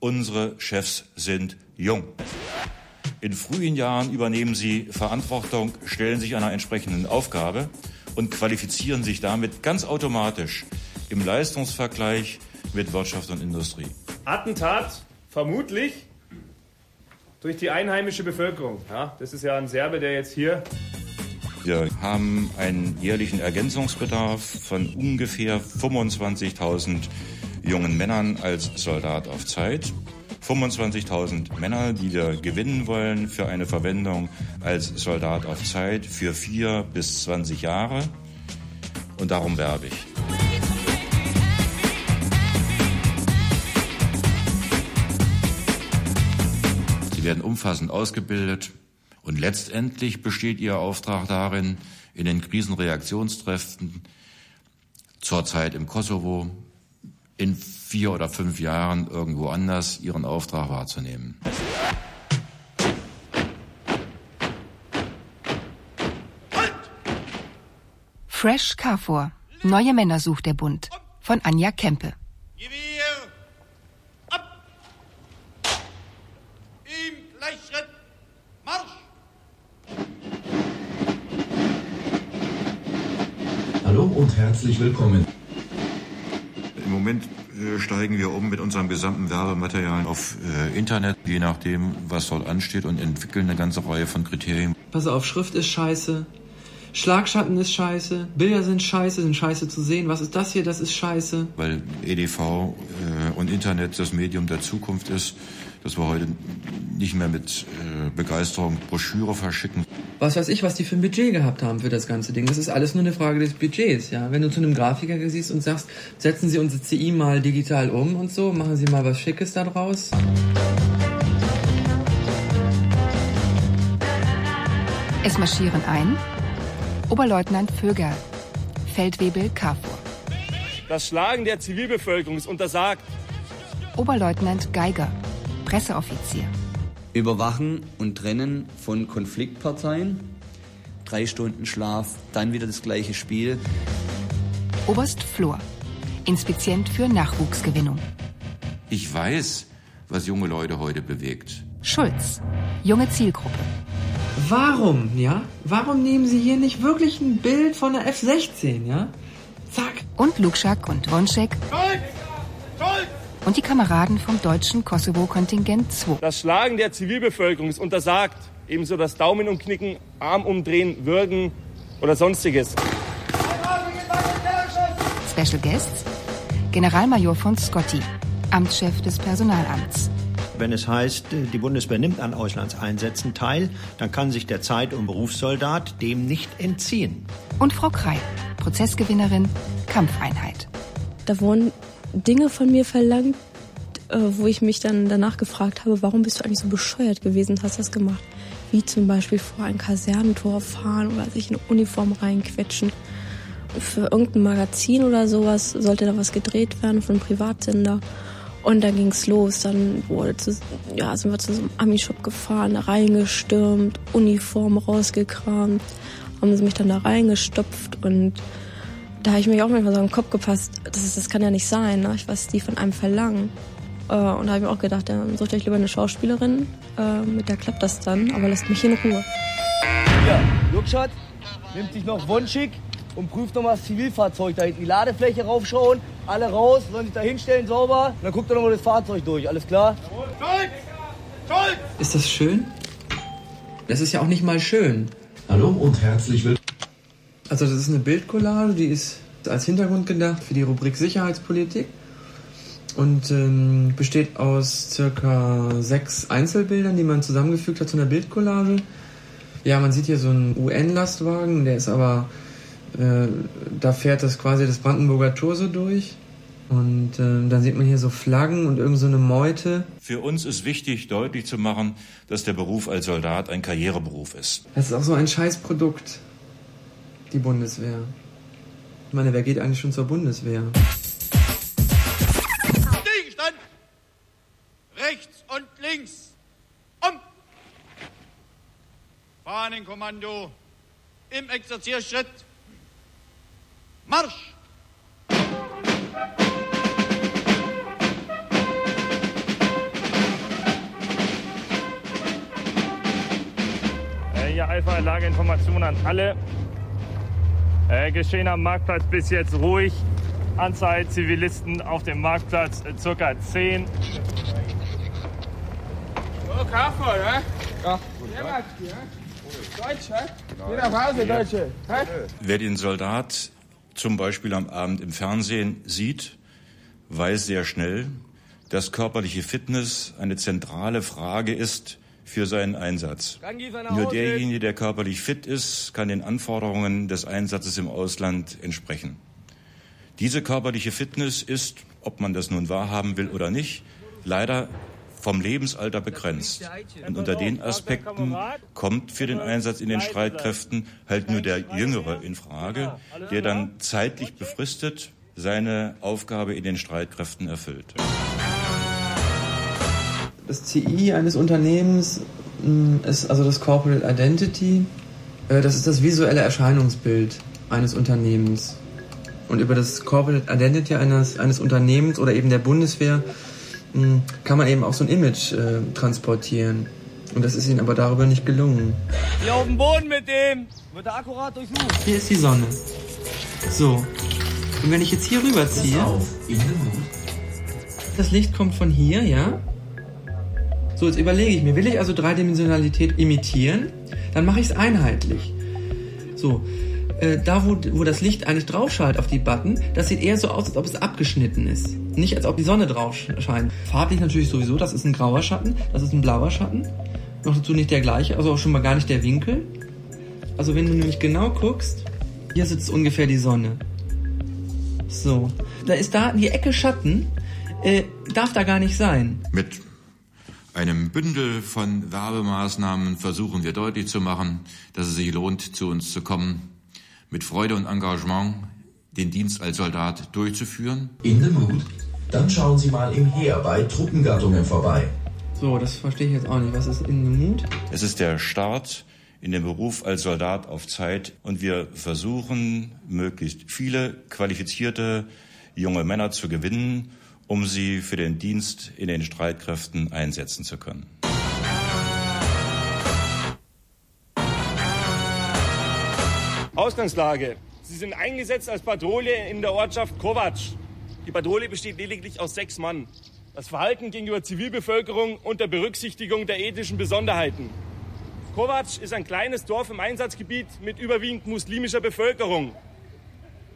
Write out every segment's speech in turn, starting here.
Unsere Chefs sind jung. In frühen Jahren übernehmen sie Verantwortung, stellen sich einer entsprechenden Aufgabe und qualifizieren sich damit ganz automatisch im Leistungsvergleich mit Wirtschaft und Industrie. Attentat vermutlich durch die einheimische Bevölkerung. Ja, das ist ja ein Serbe, der jetzt hier. Wir haben einen jährlichen Ergänzungsbedarf von ungefähr 25.000 jungen Männern als Soldat auf Zeit. 25.000 Männer, die wir gewinnen wollen für eine Verwendung als Soldat auf Zeit für vier bis 20 Jahre. Und darum werbe ich. Sie werden umfassend ausgebildet und letztendlich besteht Ihr Auftrag darin, in den Krisenreaktionstreffen zurzeit im Kosovo in vier oder fünf Jahren irgendwo anders Ihren Auftrag wahrzunehmen. Fresh Carfor. Neue Männer sucht der Bund. Von Anja Kempe. Hallo und herzlich willkommen. Im Moment steigen wir um mit unserem gesamten Werbematerial auf äh, Internet, je nachdem, was dort ansteht und entwickeln eine ganze Reihe von Kriterien. Pass auf, Schrift ist scheiße. Schlagschatten ist scheiße, Bilder sind scheiße, sind scheiße zu sehen. Was ist das hier? Das ist scheiße. Weil EDV äh, und Internet das Medium der Zukunft ist, dass wir heute nicht mehr mit äh, Begeisterung Broschüre verschicken. Was weiß ich, was die für ein Budget gehabt haben für das ganze Ding. Das ist alles nur eine Frage des Budgets, ja. Wenn du zu einem Grafiker siehst und sagst, setzen Sie unser CI mal digital um und so, machen Sie mal was Schickes da draus. Es marschieren ein Oberleutnant Vöger, Feldwebel KFOR. Das Schlagen der Zivilbevölkerung ist untersagt. Oberleutnant Geiger, Presseoffizier. Überwachen und trennen von Konfliktparteien. Drei Stunden Schlaf, dann wieder das gleiche Spiel. Oberst Flor, Inspizient für Nachwuchsgewinnung. Ich weiß, was junge Leute heute bewegt. Schulz, junge Zielgruppe. Warum, ja? Warum nehmen Sie hier nicht wirklich ein Bild von der F-16, ja? Zack. Und Lukschak und Wonschek. Schulz! Schulz! Und die Kameraden vom deutschen Kosovo-Kontingent 2. Das Schlagen der Zivilbevölkerung ist untersagt. Ebenso das Daumen umknicken, Arm umdrehen, würgen oder sonstiges. Special Guests Generalmajor von Scotti, Amtschef des Personalamts. Wenn es heißt, die Bundeswehr nimmt an Auslandseinsätzen teil, dann kann sich der Zeit- und Berufssoldat dem nicht entziehen. Und Frau Krei, Prozessgewinnerin, Kampfeinheit. Da wurden Dinge von mir verlangt, äh, wo ich mich dann danach gefragt habe, warum bist du eigentlich so bescheuert gewesen und hast das gemacht? Wie zum Beispiel vor ein Kasernentor fahren oder sich in eine Uniform reinquetschen. Für irgendein Magazin oder sowas sollte da was gedreht werden von einem Privatsender. Und dann ging's los. Dann wurde zu, ja, sind wir zu so einem Ami-Shop gefahren, da reingestürmt, Uniform rausgekramt, haben sie mich dann da reingestopft und da habe ich mich auch manchmal so im Kopf gepasst, das, ist, das kann ja nicht sein, ne? was die von einem verlangen. Äh, und da habe ich mir auch gedacht, ja, sucht euch lieber eine Schauspielerin, äh, mit der klappt das dann, aber lasst mich in Ruhe. Ja, Lukschat nimmt sich noch Wunschig und prüft nochmal das Zivilfahrzeug da hinten. Die Ladefläche raufschauen, alle raus, sollen sich da hinstellen, sauber. Und dann guckt er nochmal das Fahrzeug durch, alles klar? Schulz! Schulz! Ist das schön? Das ist ja auch nicht mal schön. Hallo und herzlich willkommen. Also das ist eine Bildcollage, die ist als Hintergrund gedacht für die Rubrik Sicherheitspolitik und ähm, besteht aus circa sechs Einzelbildern, die man zusammengefügt hat zu einer Bildcollage. Ja, man sieht hier so einen UN-Lastwagen, der ist aber, äh, da fährt das quasi das Brandenburger Tor so durch. Und äh, dann sieht man hier so Flaggen und irgend so eine Meute. Für uns ist wichtig, deutlich zu machen, dass der Beruf als Soldat ein Karriereberuf ist. Das ist auch so ein Scheißprodukt, die Bundeswehr. Ich meine, wer geht eigentlich schon zur Bundeswehr? Gegenstand! Rechts und links! Um! Fahnenkommando im Exerzierschritt. Marsch! Äh, hier Alpha, Lageinformation an alle. Äh, geschehen am Marktplatz bis jetzt ruhig. Anzahl Zivilisten auf dem Marktplatz äh, circa 10. Oh, Kaffee, ne? Ja, gut. Ja. Deutsche, jeder Pause, Deutsche. Wer den Soldat zum Beispiel am Abend im Fernsehen sieht, weiß sehr schnell, dass körperliche Fitness eine zentrale Frage ist für seinen Einsatz. Nur derjenige, der körperlich fit ist, kann den Anforderungen des Einsatzes im Ausland entsprechen. Diese körperliche Fitness ist, ob man das nun wahrhaben will oder nicht, leider vom Lebensalter begrenzt. Und unter den Aspekten kommt für den Einsatz in den Streitkräften halt nur der Jüngere in Frage, der dann zeitlich befristet seine Aufgabe in den Streitkräften erfüllt. Das CI eines Unternehmens mh, ist also das Corporate Identity. Äh, Das ist das visuelle Erscheinungsbild eines Unternehmens. Und über das Corporate Identity eines, eines Unternehmens oder eben der Bundeswehr kann man eben auch so ein Image äh, transportieren. Und das ist ihnen aber darüber nicht gelungen. Hier auf dem Boden mit dem! Wird er akkurat durchsucht. Hier ist die Sonne. So. Und wenn ich jetzt hier rüberziehe, das Licht kommt von hier, ja? So, jetzt überlege ich mir, will ich also Dreidimensionalität imitieren? Dann mache ich es einheitlich. So, äh, da wo, wo das Licht eigentlich drauf scheint auf die Button, das sieht eher so aus, als ob es abgeschnitten ist. Nicht als ob die Sonne drauf sch- scheint. Farblich natürlich sowieso, das ist ein grauer Schatten, das ist ein blauer Schatten. Noch dazu nicht der gleiche, also auch schon mal gar nicht der Winkel. Also wenn du nämlich genau guckst, hier sitzt ungefähr die Sonne. So, da ist da die Ecke Schatten, äh, darf da gar nicht sein. Mit einem Bündel von Werbemaßnahmen versuchen wir deutlich zu machen, dass es sich lohnt, zu uns zu kommen, mit Freude und Engagement den Dienst als Soldat durchzuführen. In the mood? Dann schauen Sie mal im Heer bei Truppengattungen vorbei. So, das verstehe ich jetzt auch nicht. Was ist in the mood? Es ist der Start in den Beruf als Soldat auf Zeit und wir versuchen, möglichst viele qualifizierte junge Männer zu gewinnen, um sie für den Dienst in den Streitkräften einsetzen zu können. Ausgangslage. Sie sind eingesetzt als Patrouille in der Ortschaft Kovac. Die Patrouille besteht lediglich aus sechs Mann. Das Verhalten gegenüber Zivilbevölkerung unter Berücksichtigung der ethischen Besonderheiten. Kovac ist ein kleines Dorf im Einsatzgebiet mit überwiegend muslimischer Bevölkerung.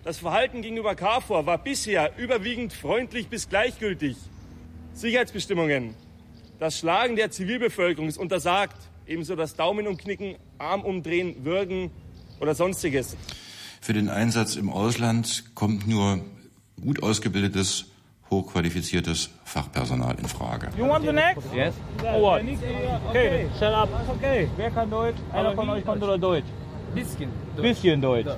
Das Verhalten gegenüber KFOR war bisher überwiegend freundlich bis gleichgültig. Sicherheitsbestimmungen. Das Schlagen der Zivilbevölkerung ist untersagt. Ebenso das Daumen umknicken, Arm umdrehen, würgen oder sonstiges. Für den Einsatz im Ausland kommt nur gut ausgebildetes, hochqualifiziertes Fachpersonal in Frage. You want the next? Yes. For what? Okay, shut up. Okay. Wer kann Deutsch? Einer von euch konnte doch Deutsch. Bisschen. Bisschen Deutsch.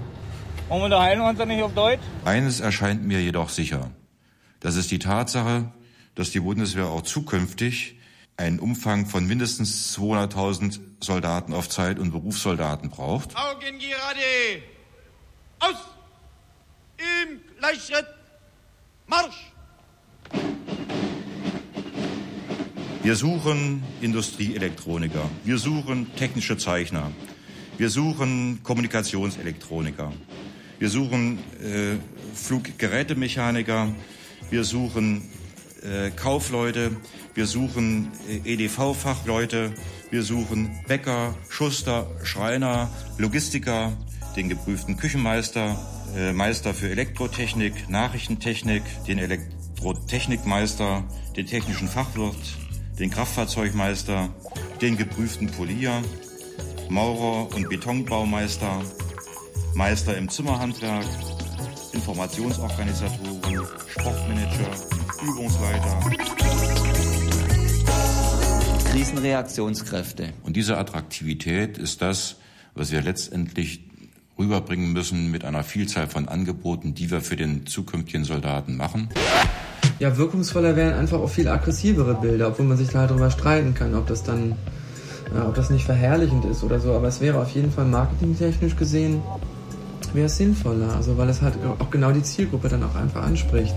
Und wir unterhalten uns dann nicht auf Deutsch? Eines erscheint mir jedoch sicher. Das ist die Tatsache, dass die Bundeswehr auch zukünftig einen Umfang von mindestens 200.000 Soldaten auf Zeit und Berufssoldaten braucht. Augen gerade. Aus. Im Gleichschritt. Marsch. Wir suchen Industrieelektroniker, wir suchen technische Zeichner, wir suchen Kommunikationselektroniker, wir suchen äh, Fluggerätemechaniker, wir suchen äh, Kaufleute, wir suchen äh, EDV-Fachleute, wir suchen Bäcker, Schuster, Schreiner, Logistiker, den geprüften Küchenmeister, Meister für Elektrotechnik, Nachrichtentechnik, den Elektrotechnikmeister, den technischen Fachwirt, den Kraftfahrzeugmeister, den geprüften Polier, Maurer und Betonbaumeister, Meister im Zimmerhandwerk, Informationsorganisatoren, Sportmanager, Übungsleiter. Krisenreaktionskräfte. Und diese Attraktivität ist das, was wir letztendlich rüberbringen müssen mit einer Vielzahl von Angeboten, die wir für den zukünftigen Soldaten machen. Ja, wirkungsvoller wären einfach auch viel aggressivere Bilder, obwohl man sich da halt drüber streiten kann, ob das dann, ja, ob das nicht verherrlichend ist oder so. Aber es wäre auf jeden Fall marketingtechnisch gesehen, wäre es sinnvoller. Also, weil es halt auch genau die Zielgruppe dann auch einfach anspricht.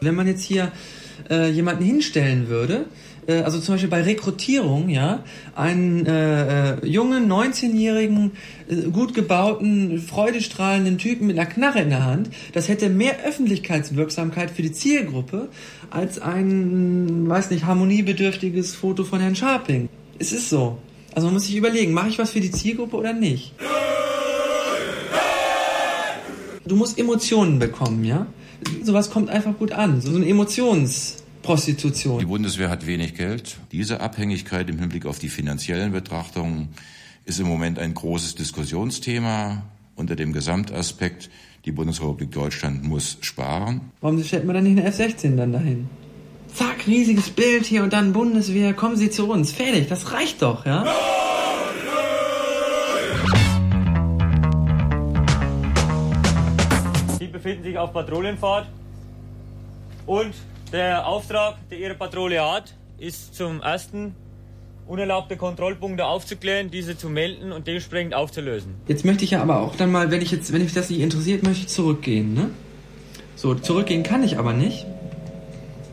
Wenn man jetzt hier äh, jemanden hinstellen würde, äh, also zum Beispiel bei Rekrutierung, ja, einen äh, äh, jungen, 19-jährigen, äh, gut gebauten, freudestrahlenden Typen mit einer Knarre in der Hand, das hätte mehr Öffentlichkeitswirksamkeit für die Zielgruppe als ein, weiß nicht, harmoniebedürftiges Foto von Herrn Scharping. Es ist so. Also man muss sich überlegen, mache ich was für die Zielgruppe oder nicht? Du musst Emotionen bekommen, ja? Sowas kommt einfach gut an. So eine Emotionsprostitution. Die Bundeswehr hat wenig Geld. Diese Abhängigkeit im Hinblick auf die finanziellen Betrachtungen ist im Moment ein großes Diskussionsthema unter dem Gesamtaspekt, die Bundesrepublik Deutschland muss sparen. Warum stellt man dann nicht eine F-16 dann dahin? Zack, riesiges Bild hier und dann Bundeswehr, kommen Sie zu uns. Fertig, das reicht doch, ja? Befinden sich auf Patrouillenfahrt und der Auftrag, der Ihre Patrouille hat, ist zum ersten unerlaubte Kontrollpunkte aufzuklären, diese zu melden und dementsprechend aufzulösen. Jetzt möchte ich ja aber auch dann mal, wenn ich jetzt, wenn mich das nicht interessiert, möchte ich zurückgehen, ne? So, zurückgehen kann ich aber nicht.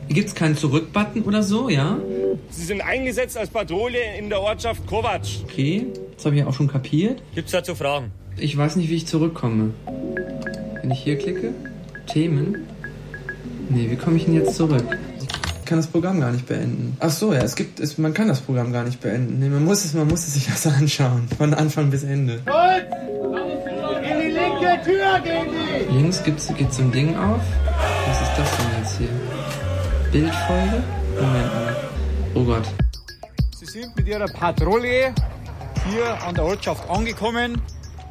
Hier gibt's keinen Zurück-Button oder so, ja? Sie sind eingesetzt als Patrouille in der Ortschaft Kovac. Okay, das habe ich ja auch schon kapiert. Gibt's dazu Fragen? Ich weiß nicht, wie ich zurückkomme. Wenn ich hier klicke, Themen. Nee, wie komme ich denn jetzt zurück? Ich kann das Programm gar nicht beenden. Ach so, ja, es gibt, es, man kann das Programm gar nicht beenden. Nee, man muss es, man muss es sich erst anschauen. Von Anfang bis Ende. In die linke Tür gehen die! Links gibt's, geht so ein Ding auf. Was ist das denn jetzt hier? Bildfolge? Moment mal. Oh Gott. Sie sind mit Ihrer Patrouille hier an der Ortschaft angekommen.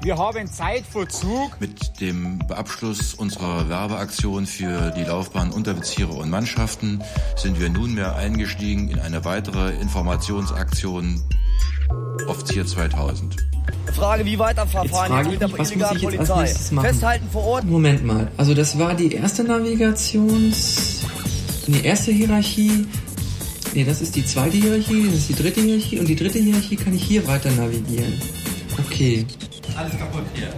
Wir haben Zeitverzug. Mit dem Abschluss unserer Werbeaktion für die Laufbahn Unterbezieher und Mannschaften sind wir nunmehr eingestiegen in eine weitere Informationsaktion Offizier 2000. Frage, wie weiterverfahren Jetzt frage jetzt ich mit der mich, was muss illegalen ich jetzt als Polizei? nächstes machen? Festhalten vor Ort. Moment mal. Also das war die erste Navigations... Die erste Hierarchie... Nee, das ist die zweite Hierarchie, das ist die dritte Hierarchie und die dritte Hierarchie kann ich hier weiter navigieren. Okay. Alles kaputt hier.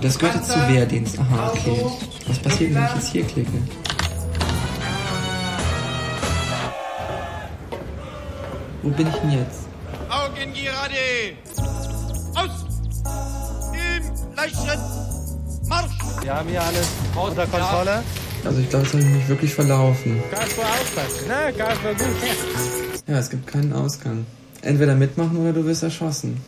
Das gehört jetzt zu Wehrdienst. Aha, okay. Was passiert, wenn ich jetzt hier klicke? Wo bin ich denn jetzt? Augen gerade! Aus! Im Leichtschritt! Marsch! Wir haben hier alles unter Kontrolle. Also ich glaube, jetzt habe ich mich wirklich verlaufen. Gas war aufpassen, ne? Gas war gut. Ja, es gibt keinen Ausgang. Entweder mitmachen oder du wirst erschossen.